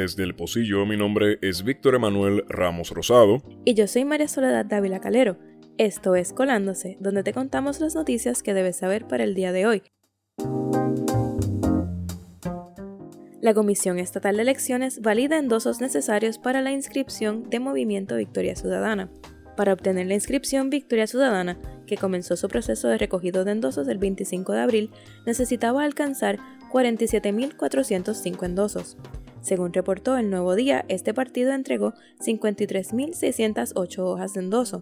Desde el Pocillo, mi nombre es Víctor Emanuel Ramos Rosado. Y yo soy María Soledad Dávila Calero. Esto es Colándose, donde te contamos las noticias que debes saber para el día de hoy. La Comisión Estatal de Elecciones valida endosos necesarios para la inscripción de Movimiento Victoria Ciudadana. Para obtener la inscripción Victoria Ciudadana, que comenzó su proceso de recogido de endosos el 25 de abril, necesitaba alcanzar 47.405 endosos. Según reportó El Nuevo Día, este partido entregó 53.608 hojas de endoso.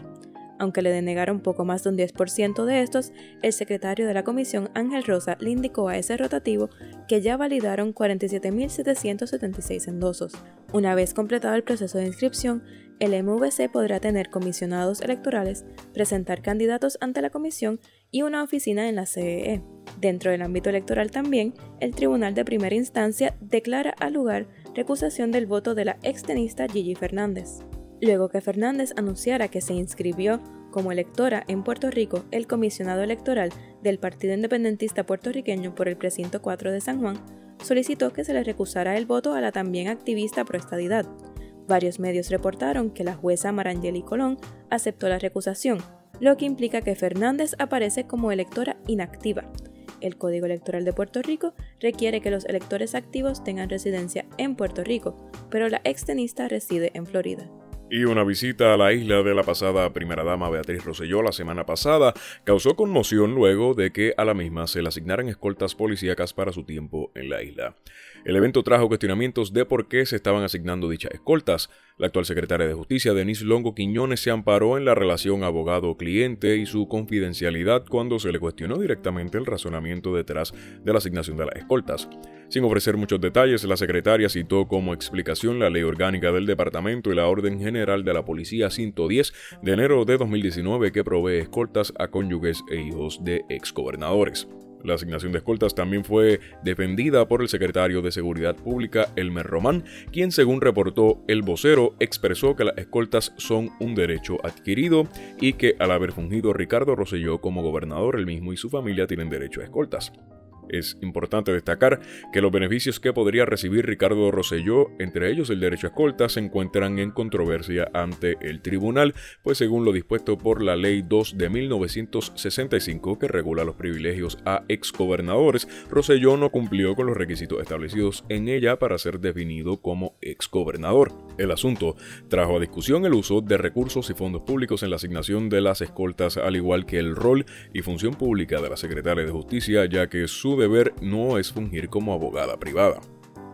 Aunque le denegaron poco más de un 10% de estos, el secretario de la comisión Ángel Rosa le indicó a ese rotativo que ya validaron 47.776 endosos. Una vez completado el proceso de inscripción, el MVC podrá tener comisionados electorales, presentar candidatos ante la comisión y una oficina en la CEE. Dentro del ámbito electoral también, el Tribunal de Primera Instancia declara al lugar recusación del voto de la extenista Gigi Fernández. Luego que Fernández anunciara que se inscribió como electora en Puerto Rico, el comisionado electoral del Partido Independentista Puertorriqueño por el precinto 4 de San Juan solicitó que se le recusara el voto a la también activista proestadidad. Varios medios reportaron que la jueza Marangeli Colón aceptó la recusación, lo que implica que Fernández aparece como electora inactiva. El Código Electoral de Puerto Rico requiere que los electores activos tengan residencia en Puerto Rico, pero la extenista reside en Florida. Y una visita a la isla de la pasada primera dama Beatriz Rosselló la semana pasada causó conmoción luego de que a la misma se le asignaran escoltas policíacas para su tiempo en la isla. El evento trajo cuestionamientos de por qué se estaban asignando dichas escoltas. La actual secretaria de Justicia, Denise Longo Quiñones, se amparó en la relación abogado-cliente y su confidencialidad cuando se le cuestionó directamente el razonamiento detrás de la asignación de las escoltas. Sin ofrecer muchos detalles, la secretaria citó como explicación la ley orgánica del departamento y la orden general de la Policía 110 de enero de 2019 que provee escoltas a cónyuges e hijos de exgobernadores. La asignación de escoltas también fue defendida por el secretario de Seguridad Pública, Elmer Román, quien según reportó el vocero expresó que las escoltas son un derecho adquirido y que al haber fungido Ricardo Rosselló como gobernador, el mismo y su familia tienen derecho a escoltas. Es importante destacar que los beneficios que podría recibir Ricardo Rosselló, entre ellos el derecho a escolta, se encuentran en controversia ante el tribunal, pues según lo dispuesto por la Ley 2 de 1965 que regula los privilegios a exgobernadores, Rosselló no cumplió con los requisitos establecidos en ella para ser definido como exgobernador. El asunto trajo a discusión el uso de recursos y fondos públicos en la asignación de las escoltas, al igual que el rol y función pública de la secretaria de Justicia, ya que su deber no es fungir como abogada privada.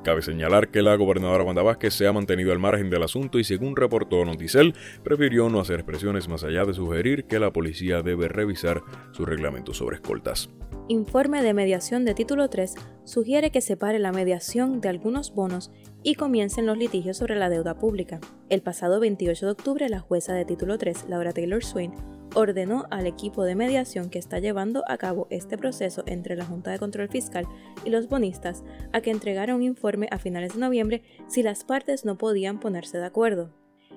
Cabe señalar que la gobernadora Wanda Vázquez se ha mantenido al margen del asunto y según reportó Noticel, prefirió no hacer expresiones más allá de sugerir que la policía debe revisar su reglamento sobre escoltas. Informe de mediación de título 3 sugiere que separe la mediación de algunos bonos y comiencen los litigios sobre la deuda pública. El pasado 28 de octubre, la jueza de título 3, Laura Taylor Swain, ordenó al equipo de mediación que está llevando a cabo este proceso entre la Junta de Control Fiscal y los bonistas a que entregara un informe a finales de noviembre si las partes no podían ponerse de acuerdo.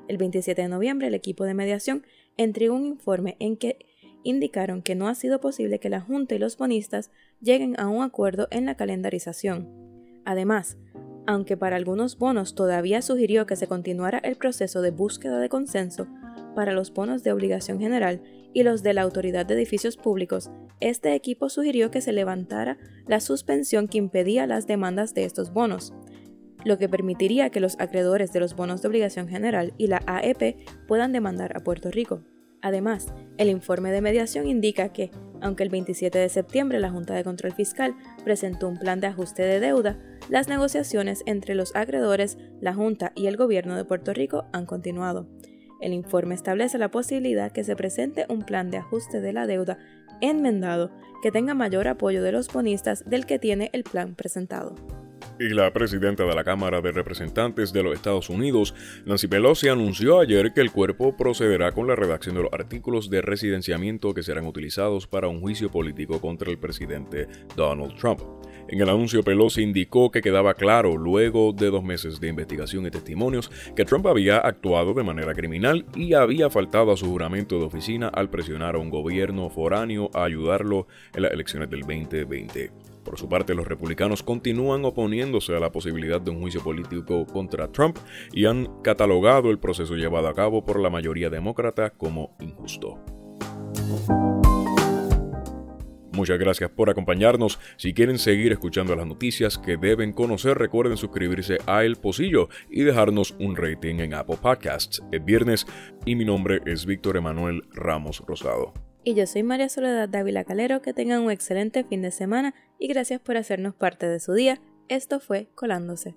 El 27 de noviembre el equipo de mediación entregó un informe en que indicaron que no ha sido posible que la Junta y los bonistas lleguen a un acuerdo en la calendarización. Además, aunque para algunos bonos todavía sugirió que se continuara el proceso de búsqueda de consenso, para los bonos de obligación general y los de la Autoridad de Edificios Públicos, este equipo sugirió que se levantara la suspensión que impedía las demandas de estos bonos, lo que permitiría que los acreedores de los bonos de obligación general y la AEP puedan demandar a Puerto Rico. Además, el informe de mediación indica que, aunque el 27 de septiembre la Junta de Control Fiscal presentó un plan de ajuste de deuda, las negociaciones entre los acreedores, la Junta y el Gobierno de Puerto Rico han continuado. El informe establece la posibilidad que se presente un plan de ajuste de la deuda enmendado que tenga mayor apoyo de los bonistas del que tiene el plan presentado. Y la presidenta de la Cámara de Representantes de los Estados Unidos, Nancy Pelosi, anunció ayer que el cuerpo procederá con la redacción de los artículos de residenciamiento que serán utilizados para un juicio político contra el presidente Donald Trump. En el anuncio, Pelosi indicó que quedaba claro, luego de dos meses de investigación y testimonios, que Trump había actuado de manera criminal y había faltado a su juramento de oficina al presionar a un gobierno foráneo a ayudarlo en las elecciones del 2020. Por su parte, los republicanos continúan oponiéndose a la posibilidad de un juicio político contra Trump y han catalogado el proceso llevado a cabo por la mayoría demócrata como injusto. Muchas gracias por acompañarnos. Si quieren seguir escuchando las noticias que deben conocer, recuerden suscribirse a El Pocillo y dejarnos un rating en Apple Podcasts. Es viernes y mi nombre es Víctor Emanuel Ramos Rosado. Y yo soy María Soledad Dávila Calero. Que tengan un excelente fin de semana y gracias por hacernos parte de su día. Esto fue Colándose.